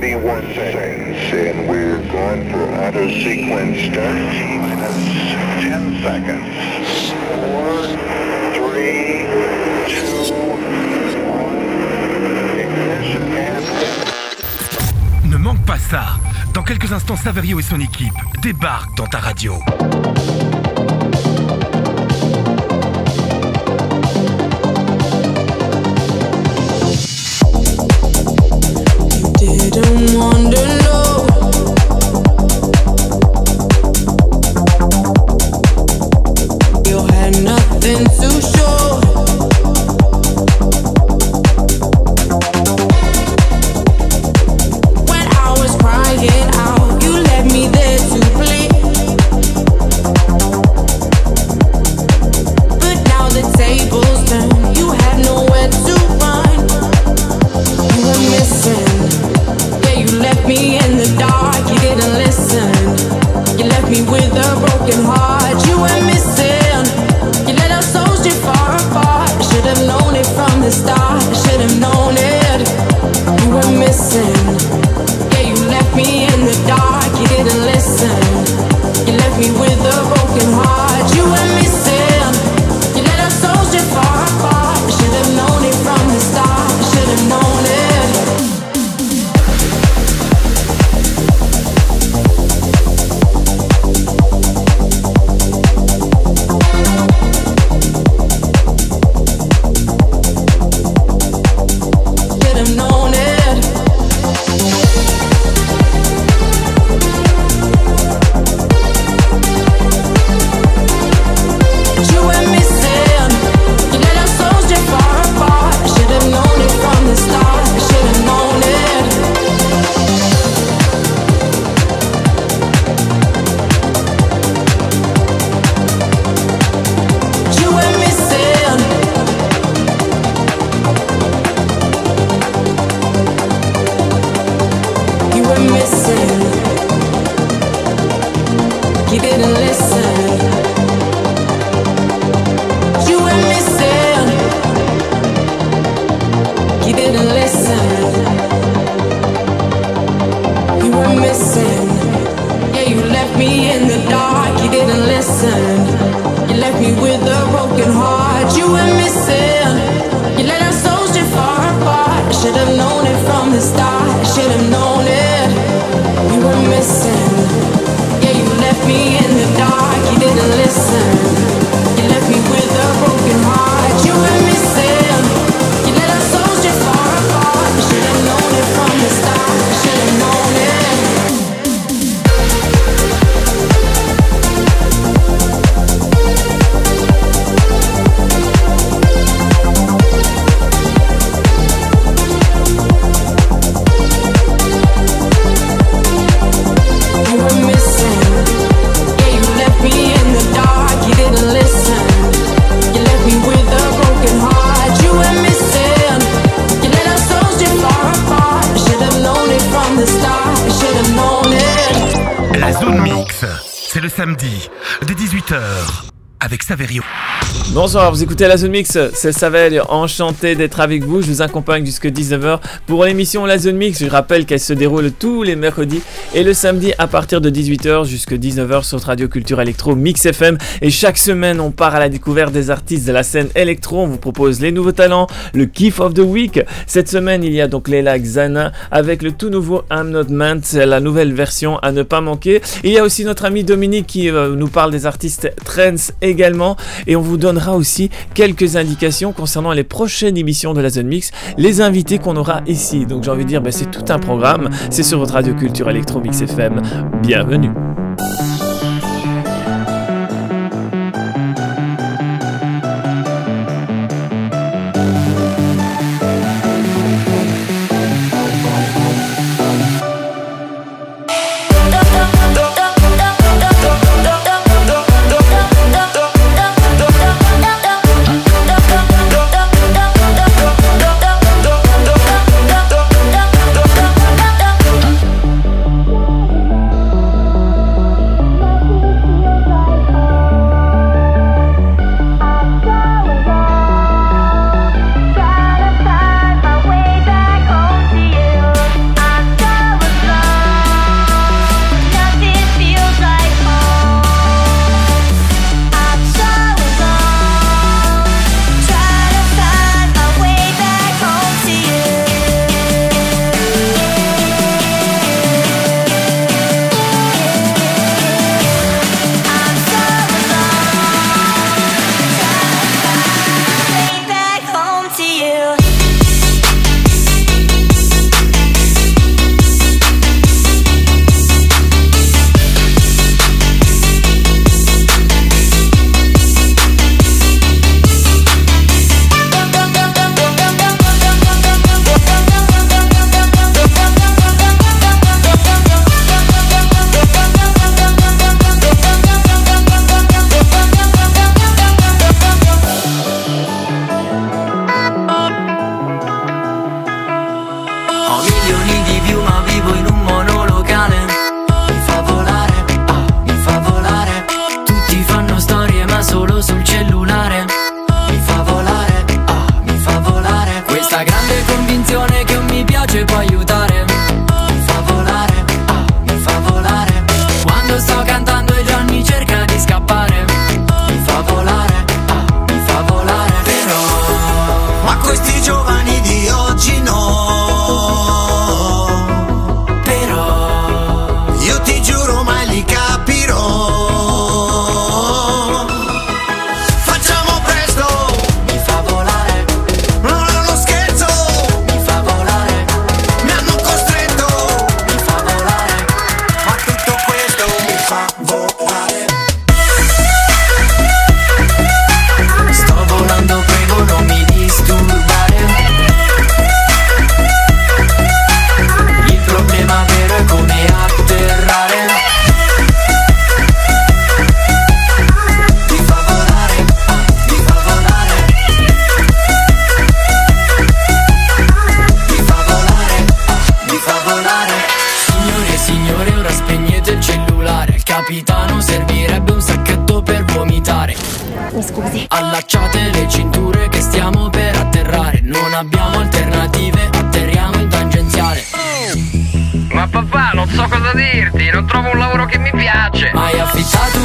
31 seconds, and we're going for sequence start. Minus 10 seconds. 4, 3, 2, 1. Ignition and... Ne manque pas ça. Dans quelques instants, Saverio et son équipe débarquent dans ta radio. wonder also have vous écoutez la Zone Mix, c'est Savel, enchanté d'être avec vous, je vous accompagne jusqu'à 19h pour l'émission La Zone Mix, je rappelle qu'elle se déroule tous les mercredis et le samedi à partir de 18h jusqu'à 19h sur Radio Culture Electro Mix FM et chaque semaine on part à la découverte des artistes de la scène électro, on vous propose les nouveaux talents, le Kiff of the Week, cette semaine il y a donc Leila Xana avec le tout nouveau I'm Not la nouvelle version à ne pas manquer, il y a aussi notre ami Dominique qui euh, nous parle des artistes trends également. Et on vous donnera aussi quelques indications concernant les prochaines émissions de la Zone Mix, les invités qu'on aura ici. Donc j'ai envie de dire, bah, c'est tout un programme. C'est sur votre radio culture Electro Mix FM. Bienvenue.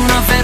una vez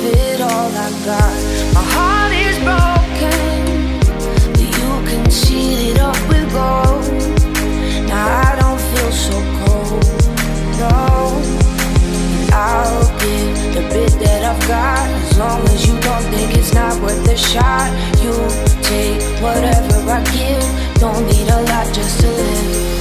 give it all I've got. My heart is broken, but you can seal it up with gold. Now I don't feel so cold, no. I'll give the bit that I've got as long as you don't think it's not worth a shot. You take whatever I give, don't need a lot just to live.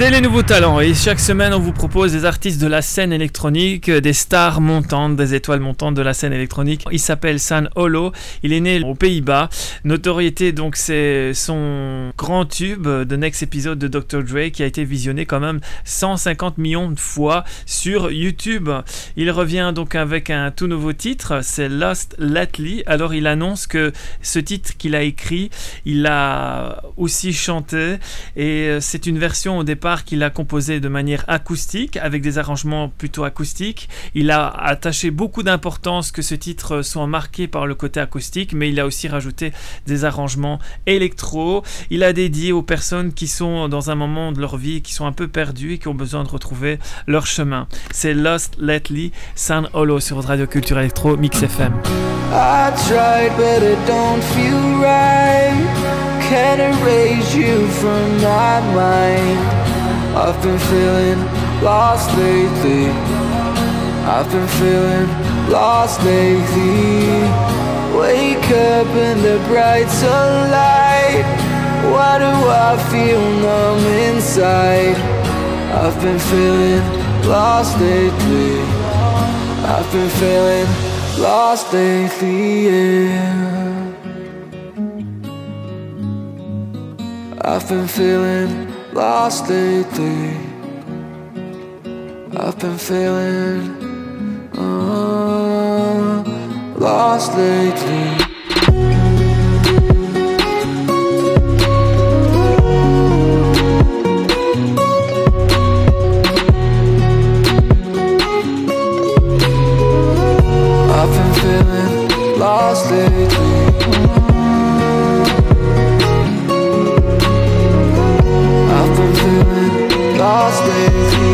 C'est les nouveaux talents et chaque semaine on vous propose des artistes de la scène électronique, des stars montantes, des étoiles montantes de la scène électronique. Il s'appelle San Holo, il est né aux Pays-Bas. Notoriété donc c'est son grand tube de Next Episode de Dr. Dre qui a été visionné quand même 150 millions de fois sur YouTube. Il revient donc avec un tout nouveau titre, c'est Lost Lately. Alors il annonce que ce titre qu'il a écrit, il l'a aussi chanté et c'est une version au départ qu'il a composé de manière acoustique, avec des arrangements plutôt acoustiques. Il a attaché beaucoup d'importance que ce titre soit marqué par le côté acoustique, mais il a aussi rajouté des arrangements électro. Il a dédié aux personnes qui sont dans un moment de leur vie, qui sont un peu perdues et qui ont besoin de retrouver leur chemin. C'est Lost Lately, San Holo sur radio culture électro Mix FM. I've been feeling lost lately. I've been feeling lost lately. Wake up in the bright sunlight. Why do I feel numb inside? I've been feeling lost lately. I've been feeling lost lately, yeah. I've been feeling lost lately. I've been feeling uh, lost lately. I've been feeling lost lately. Lost lately.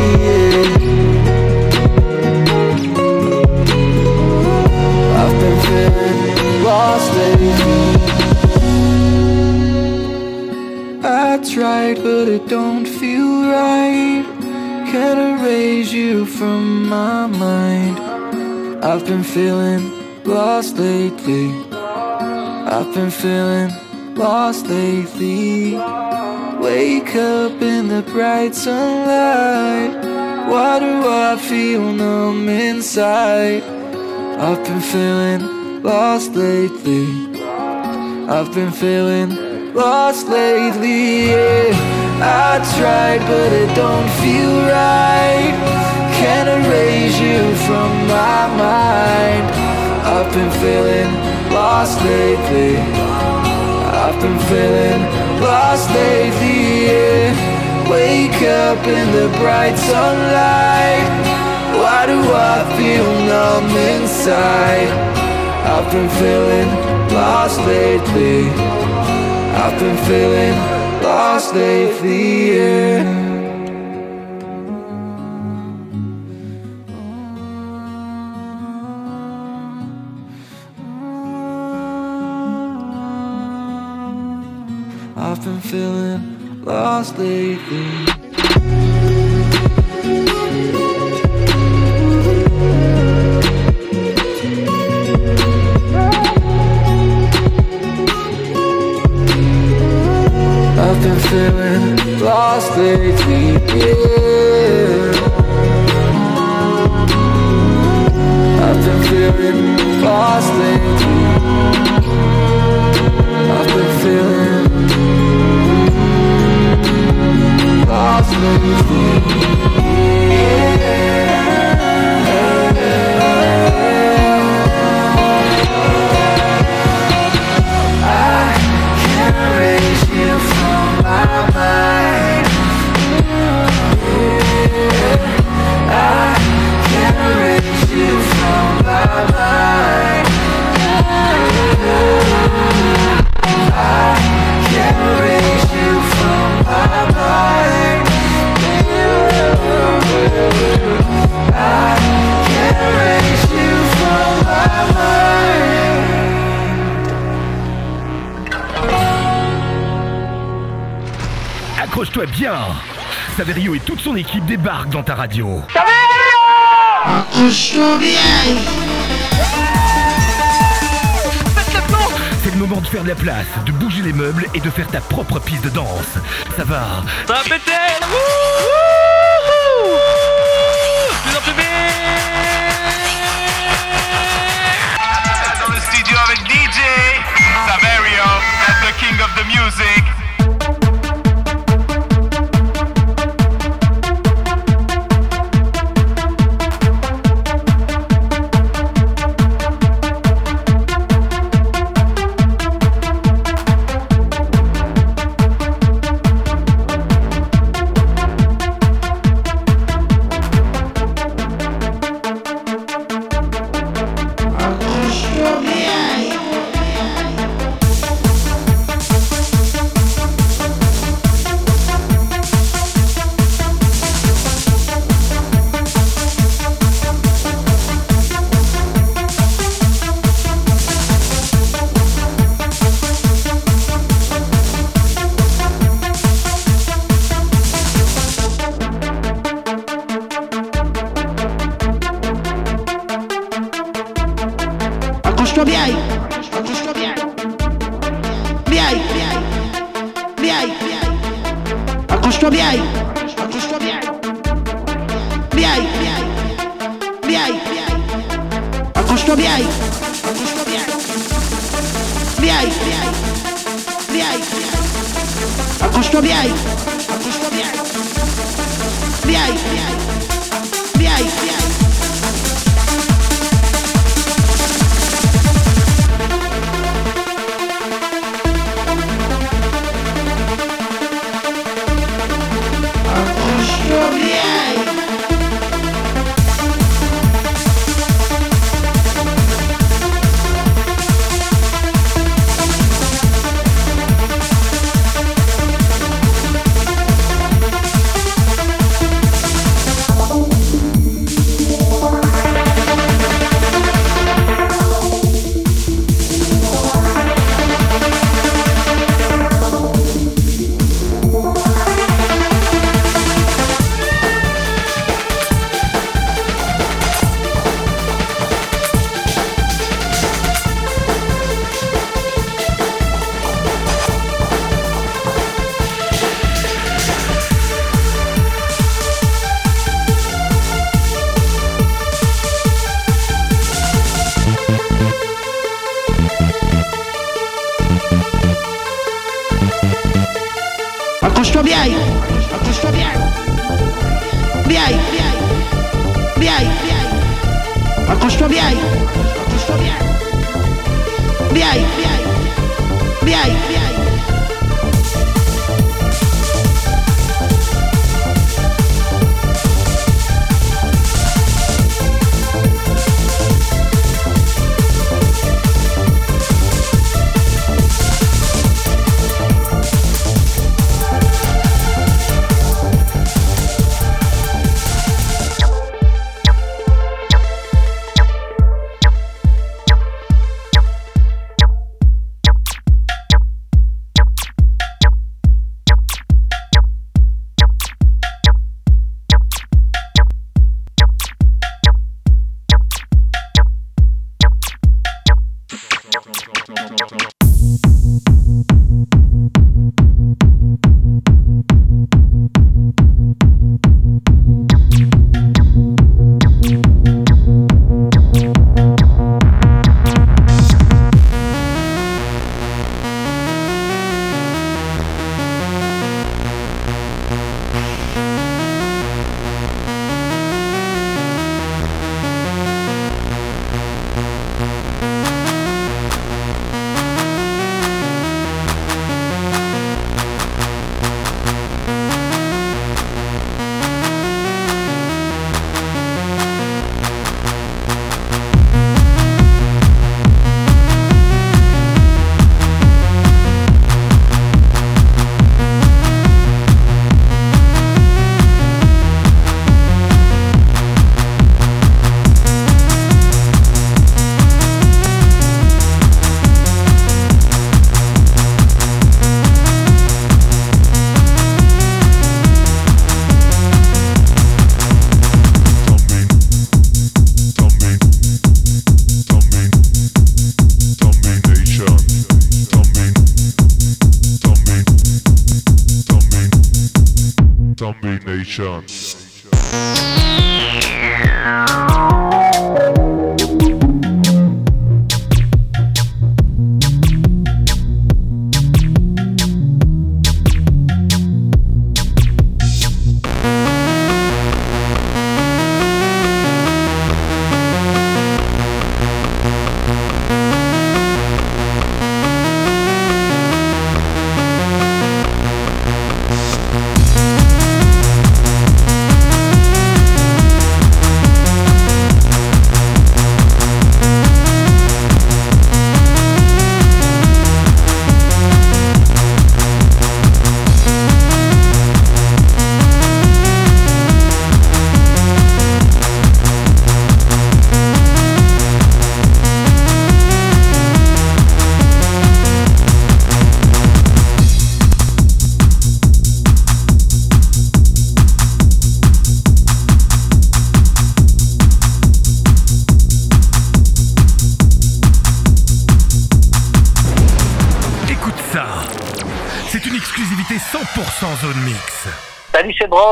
I've been feeling lost lately. I tried, but it don't feel right. Can't erase you from my mind. I've been feeling lost lately. I've been feeling lost lately. Wake up in the bright sunlight. Why do I feel numb inside? I've been feeling lost lately. I've been feeling lost lately. Yeah. I tried, but it don't feel right. Can't erase you from my mind. I've been feeling lost lately. I've been feeling lost lately. Yeah. Wake up in the bright sunlight. Why do I feel numb inside? I've been feeling lost lately. I've been feeling lost lately. Yeah. Feeling lost lately. I've been feeling lost lately, yeah. I've been feeling lost lately. I've been feeling lost lately. I can't erase you from my mind. Bien Saverio et toute son équipe débarquent dans ta radio. moment de faire de la place, de bouger les meubles et de faire ta propre piste de danse. Ça va Ça va péter Wouhou Plus en plus vite Dans le studio avec DJ Saverio, that's the king of the music. Accroche-toi bien. Accroche-toi bien. Bien. Bien. Accroche-toi bien. Accroche-toi bien. Bien. Bien.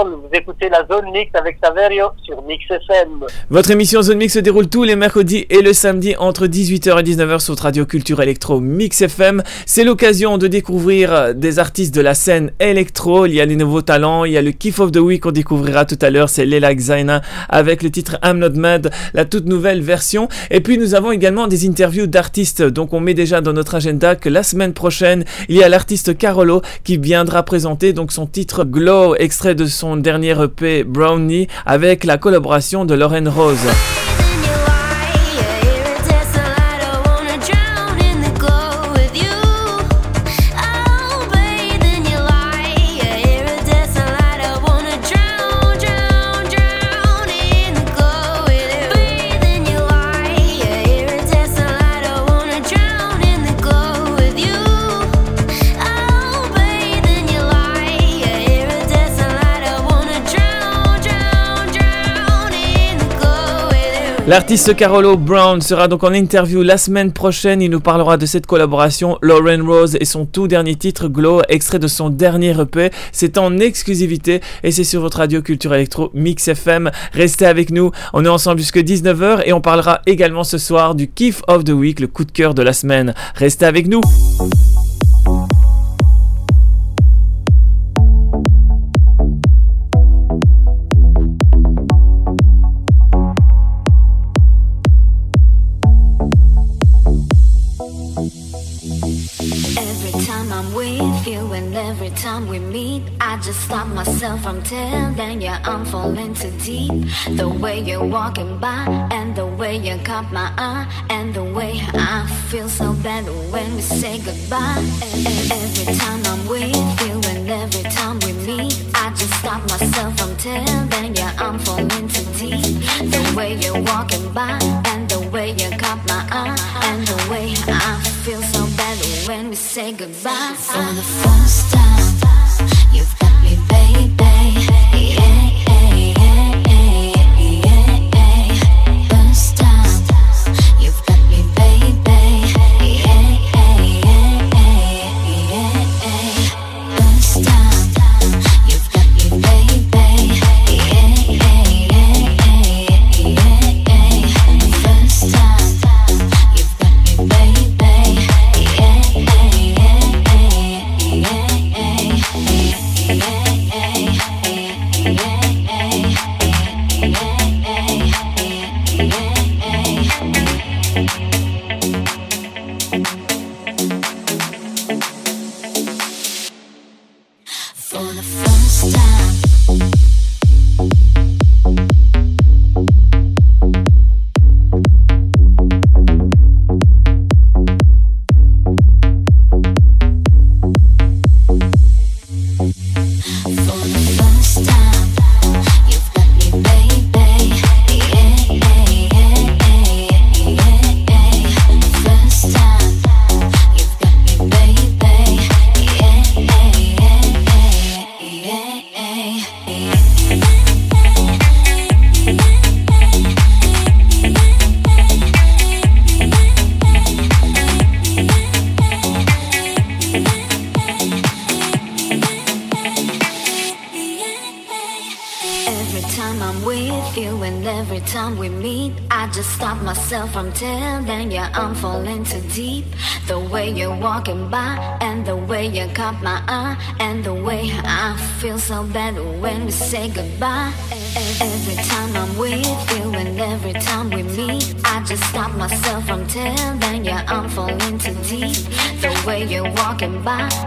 Vous écoutez la zone mix avec Saverio Mix FM. Votre émission Zone Mix se déroule tous les mercredis et le samedi entre 18h et 19h sur Radio Culture Electro Mix FM. C'est l'occasion de découvrir des artistes de la scène électro. Il y a les nouveaux talents, il y a le Kiff of the Week qu'on découvrira tout à l'heure, c'est Lela Xaina avec le titre I'm Not Mad, la toute nouvelle version. Et puis nous avons également des interviews d'artistes. Donc on met déjà dans notre agenda que la semaine prochaine, il y a l'artiste Carolo qui viendra présenter donc son titre Glow, extrait de son dernier EP Brownie avec la collaboration de Lauren Rose. L'artiste Carolo Brown sera donc en interview la semaine prochaine. Il nous parlera de cette collaboration Lauren Rose et son tout dernier titre Glow, extrait de son dernier EP. C'est en exclusivité et c'est sur votre radio Culture Electro Mix FM. Restez avec nous. On est ensemble jusqu'à 19h et on parlera également ce soir du Kiff of the Week, le coup de cœur de la semaine. Restez avec nous. Just stop myself from telling you I'm falling too deep. The way you're walking by and the way you caught my eye and the way I feel so bad when we say goodbye. Every time I'm with you and every time we meet, I just stop myself from telling you I'm falling too deep. The way you're walking by and the way you caught my eye and the way I feel so bad when we say goodbye. For the first time, you've 吧。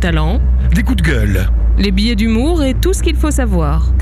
Talents, Des coups de gueule. les billets d'humour et tout ce qu'il faut savoir.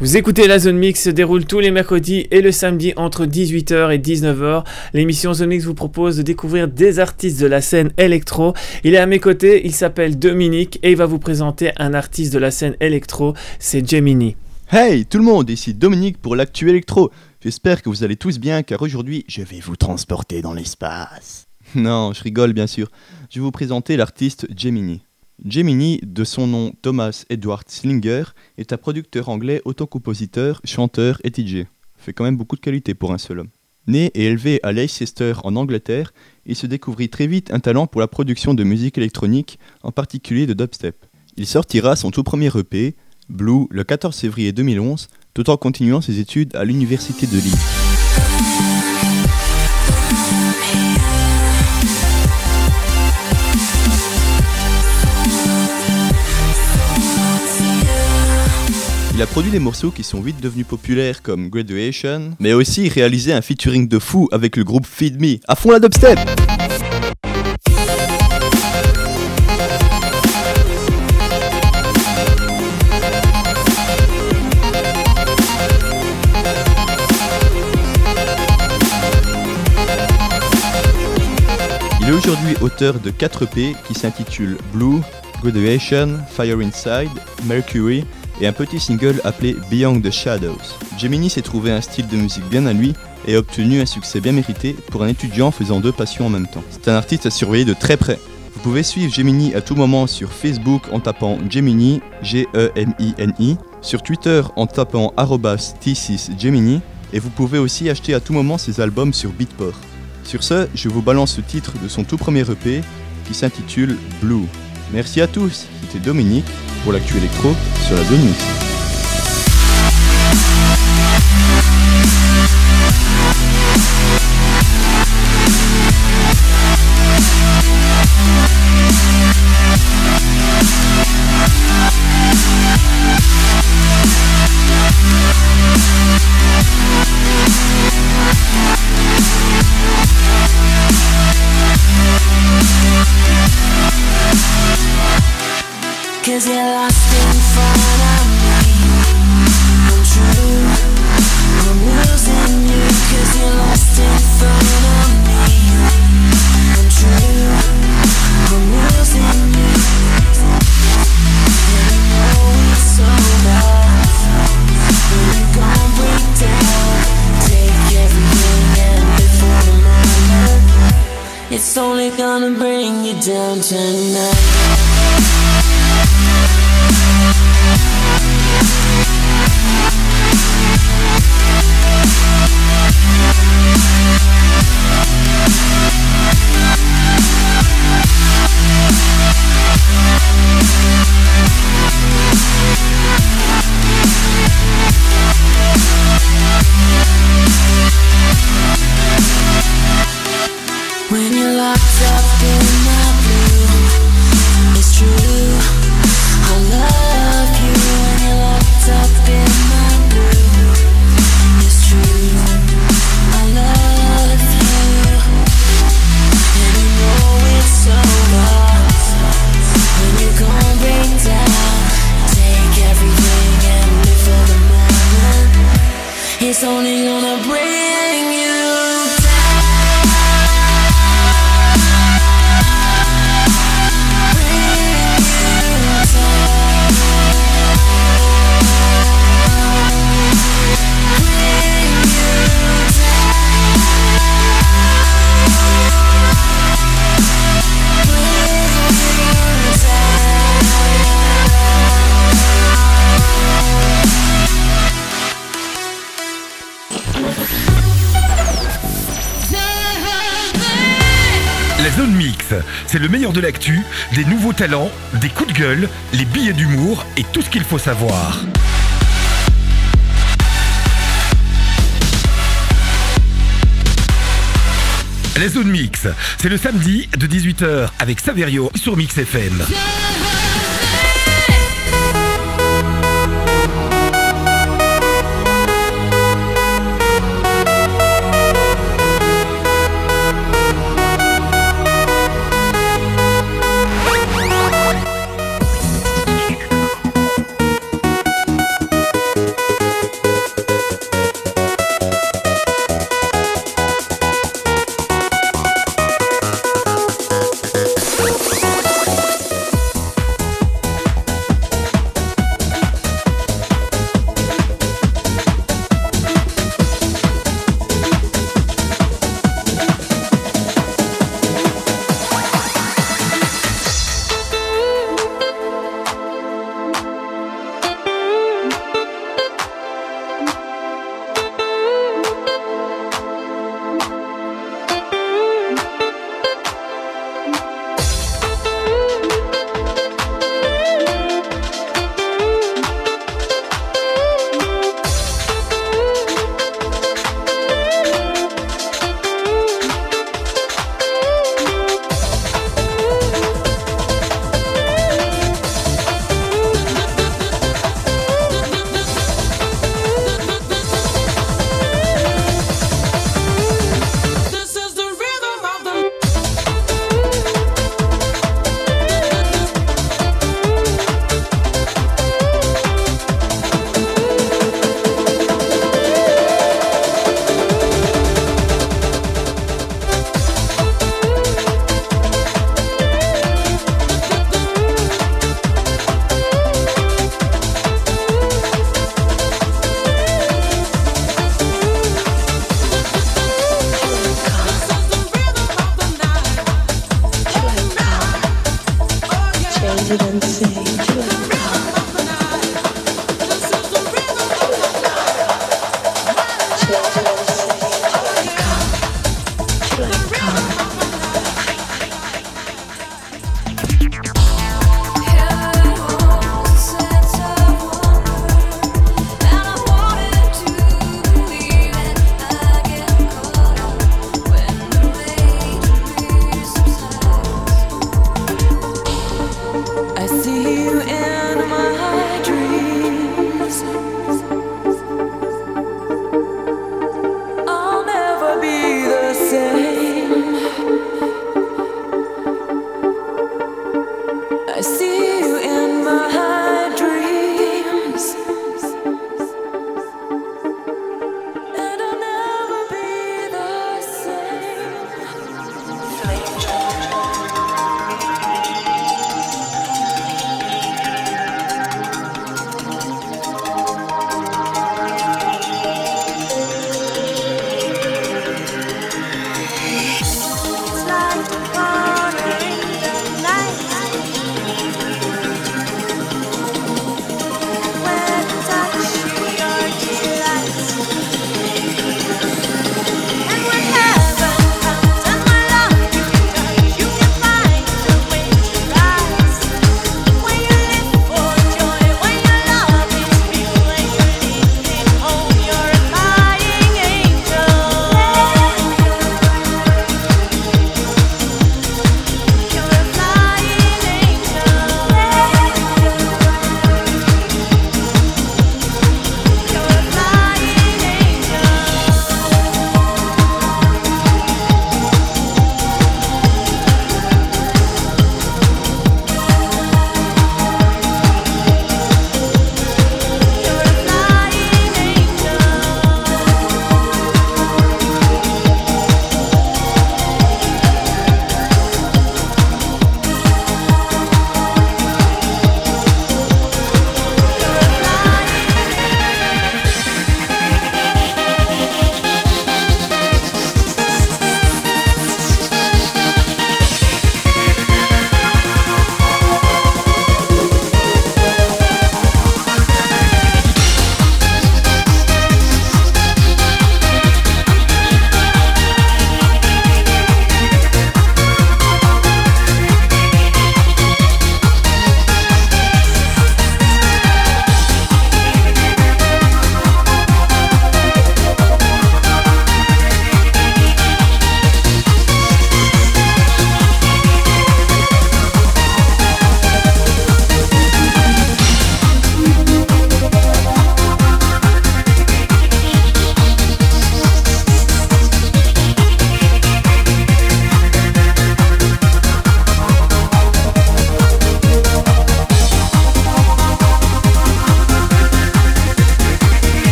Vous écoutez la Zone Mix se déroule tous les mercredis et le samedi entre 18h et 19h. L'émission Zone Mix vous propose de découvrir des artistes de la scène électro. Il est à mes côtés, il s'appelle Dominique et il va vous présenter un artiste de la scène électro, c'est Gemini. Hey tout le monde, ici Dominique pour l'actu électro. J'espère que vous allez tous bien car aujourd'hui je vais vous transporter dans l'espace. Non, je rigole bien sûr. Je vais vous présenter l'artiste Gemini. Gemini, de son nom Thomas Edward Slinger, est un producteur anglais, auto-compositeur, chanteur et DJ. Fait quand même beaucoup de qualité pour un seul homme. Né et élevé à Leicester en Angleterre, il se découvrit très vite un talent pour la production de musique électronique, en particulier de dubstep. Il sortira son tout premier EP, Blue, le 14 février 2011, tout en continuant ses études à l'université de Leeds. Il a produit des morceaux qui sont vite devenus populaires comme Graduation, mais aussi réalisé un featuring de fou avec le groupe Feed Me, à fond la dubstep! Il est aujourd'hui auteur de 4 EP qui s'intitulent Blue, Graduation, Fire Inside, Mercury et un petit single appelé Beyond the Shadows. Gemini s'est trouvé un style de musique bien à lui et a obtenu un succès bien mérité pour un étudiant faisant deux passions en même temps. C'est un artiste à surveiller de très près. Vous pouvez suivre Gemini à tout moment sur Facebook en tapant Gemini, G-E-M-I-N-I, sur Twitter en tapant arrobas T6Gemini, et vous pouvez aussi acheter à tout moment ses albums sur Beatport. Sur ce, je vous balance le titre de son tout premier EP qui s'intitule Blue. Merci à tous, c'était Dominique pour l'actu électro sur la 2 le meilleur de l'actu, des nouveaux talents, des coups de gueule, les billets d'humour et tout ce qu'il faut savoir. La zone mix, c'est le samedi de 18h avec Saverio sur Mix FM.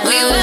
We will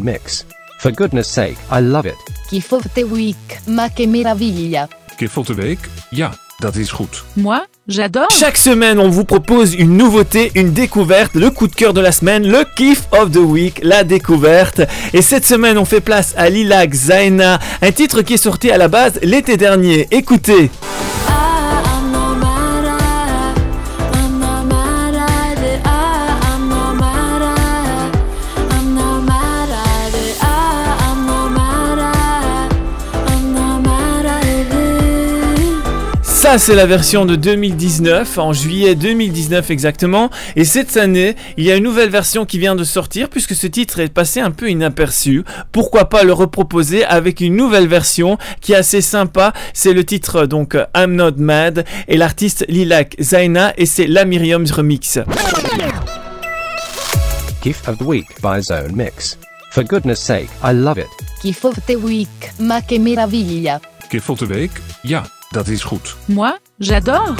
Mix. Week, ma que meraviglia. Week, ja, dat is goed. Moi, J'adore Chaque semaine, on vous propose une nouveauté, une découverte, le coup de cœur de la semaine, le kiff of the week, la découverte. Et cette semaine, on fait place à Lilac Zaina, un titre qui est sorti à la base l'été dernier. Écoutez Ça, c'est la version de 2019, en juillet 2019 exactement. Et cette année, il y a une nouvelle version qui vient de sortir, puisque ce titre est passé un peu inaperçu. Pourquoi pas le reproposer avec une nouvelle version qui est assez sympa. C'est le titre donc I'm Not Mad et l'artiste Lilac Zaina et c'est la Miriam's Remix. Gift of the Week by Zone Mix. For goodness sake, I love it. Gift of the Week, ma che meraviglia. Kip van de week? Ja, dat is goed. Moi, j'adore.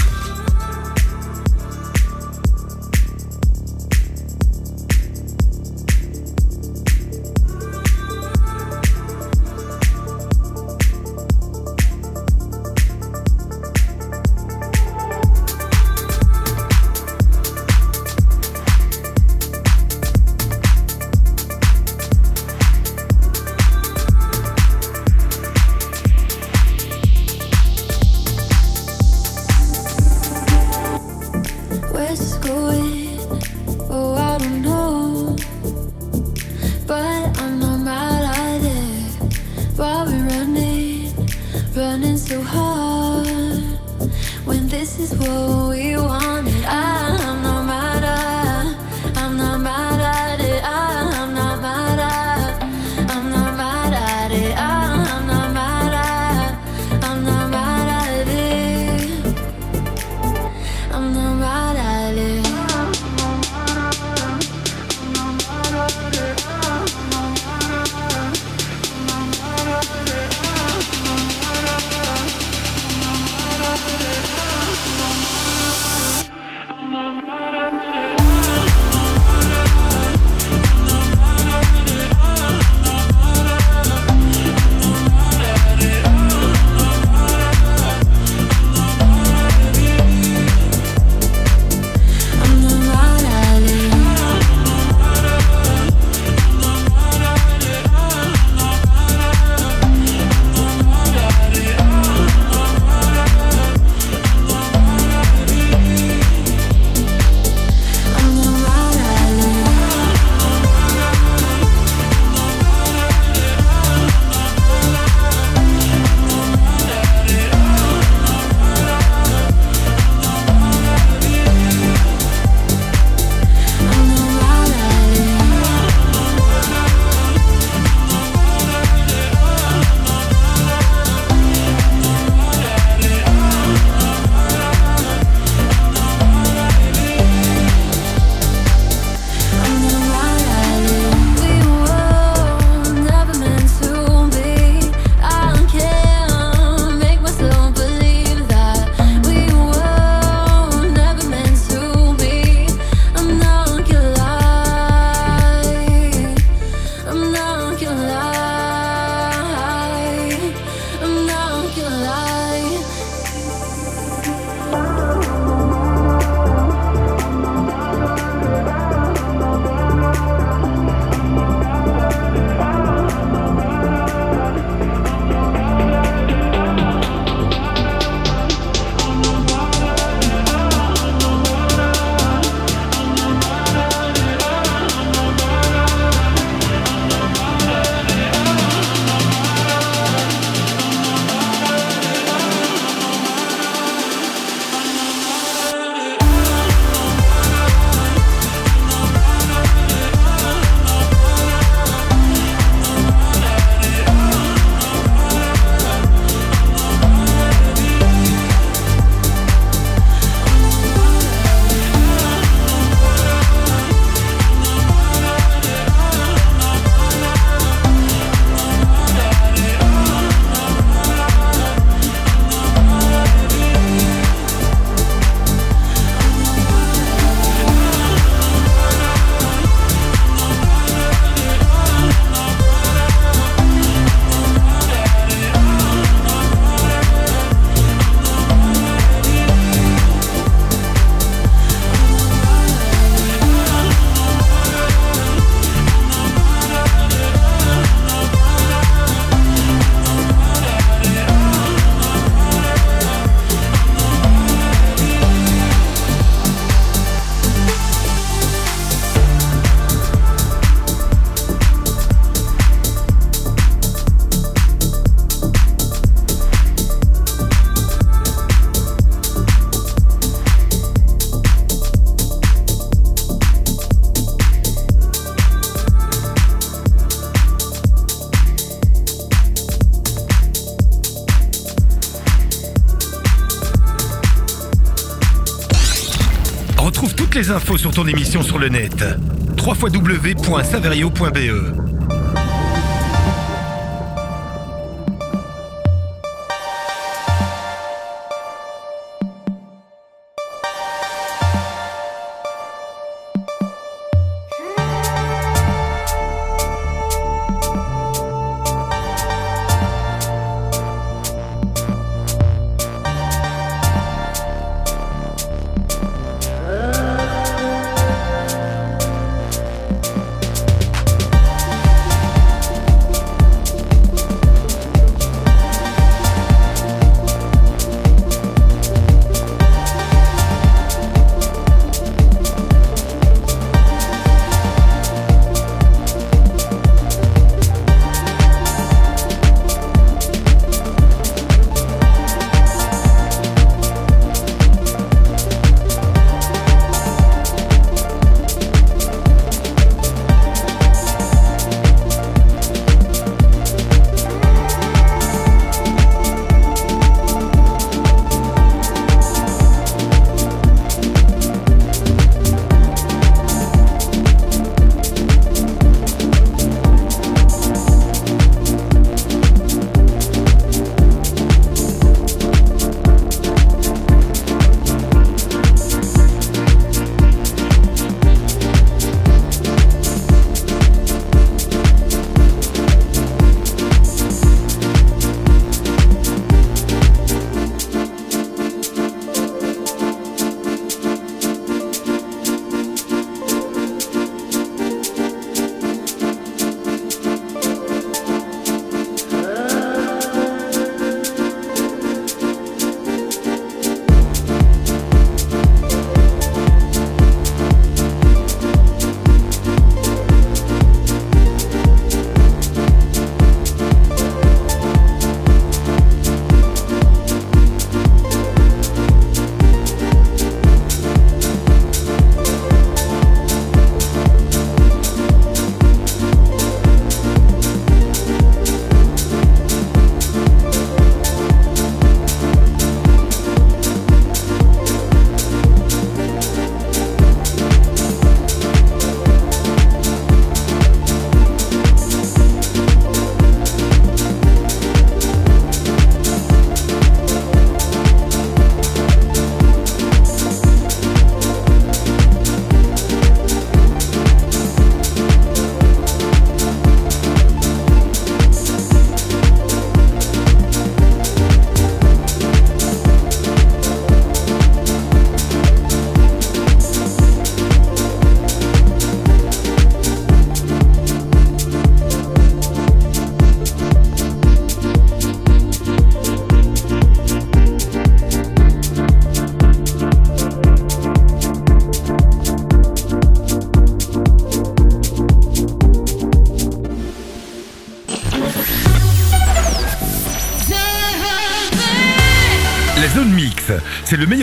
Infos sur ton émission sur le net. www.saverio.be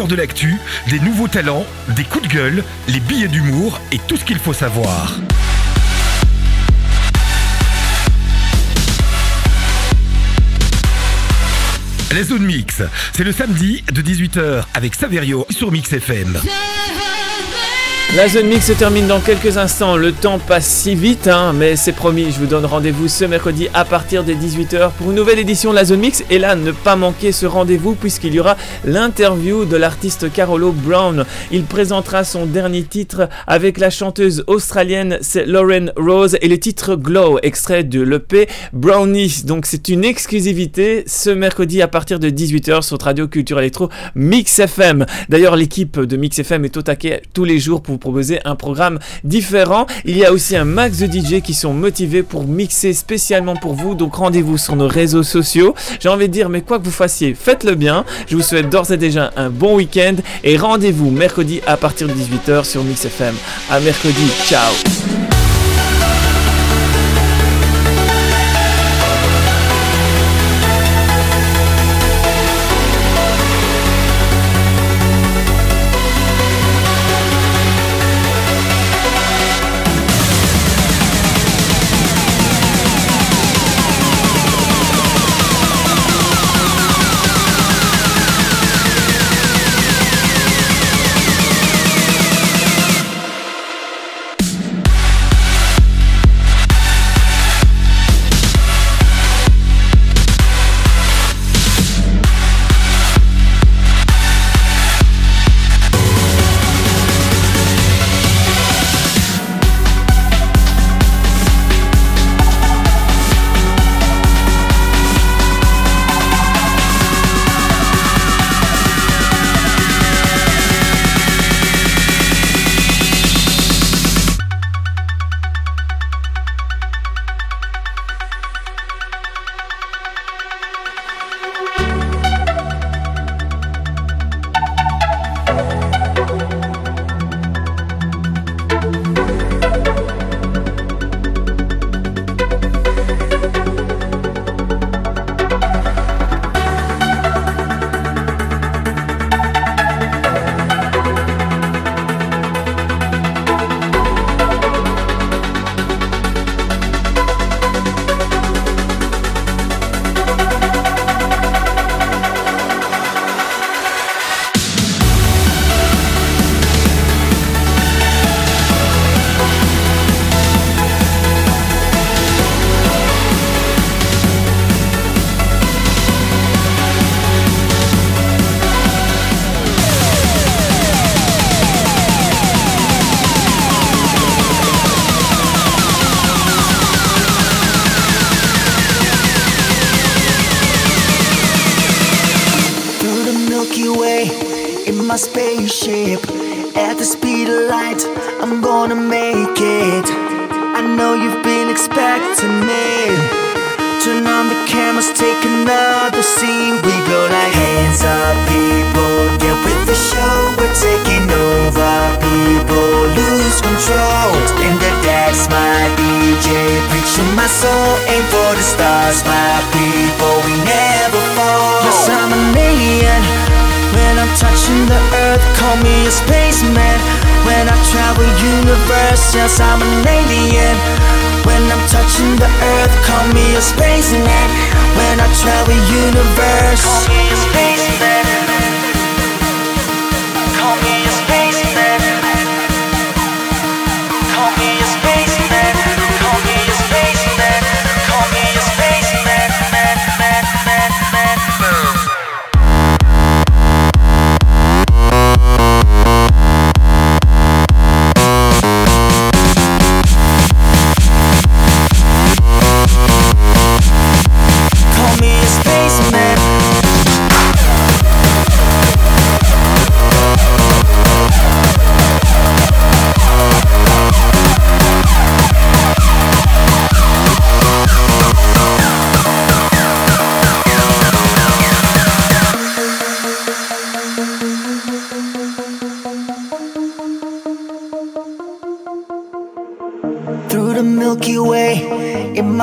de l'actu, des nouveaux talents, des coups de gueule, les billets d'humour et tout ce qu'il faut savoir. La zone mix, c'est le samedi de 18h avec Saverio sur Mix FM. La zone mix se termine dans quelques instants. Le temps passe si vite, hein, mais c'est promis, je vous donne rendez-vous ce mercredi à partir des 18h pour une nouvelle édition de la zone mix. Et là, ne pas manquer ce rendez-vous puisqu'il y aura l'interview de l'artiste Carolo Brown. Il présentera son dernier titre avec la chanteuse australienne, Lauren Rose, et le titre Glow, extrait de l'EP Brownies. Donc c'est une exclusivité ce mercredi à partir de 18h sur Radio Culture Electro Mix FM. D'ailleurs, l'équipe de Mix FM est au taquet tous les jours pour proposer un programme différent. Il y a aussi un max de DJ qui sont motivés pour mixer spécialement pour vous. Donc rendez-vous sur nos réseaux sociaux. J'ai envie de dire, mais quoi que vous fassiez, faites-le bien. Je vous souhaite d'ores et déjà un bon week-end et rendez-vous mercredi à partir de 18h sur Mix FM. À mercredi. Ciao.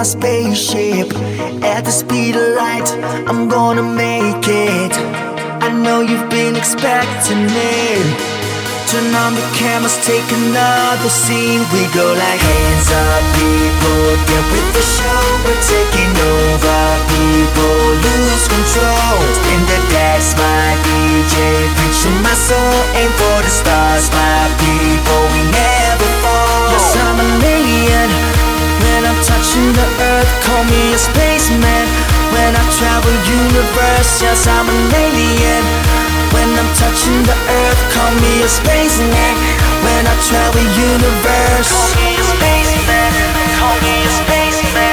My spaceship. At the speed of light, I'm gonna make it. I know you've been expecting it. Turn on the cameras, take another scene. We go like hands up, people. Get with the show, we're taking over. People lose control. In the dance, my DJ preaching my soul. Aim for the stars, my people. We never fall. Yes, I'm an alien. Touching the earth, call me a spaceman. When I travel universe, yes, I'm an alien. When I'm touching the earth, call me a spaceman. When I travel universe, call me a spaceman. Call me a spaceman.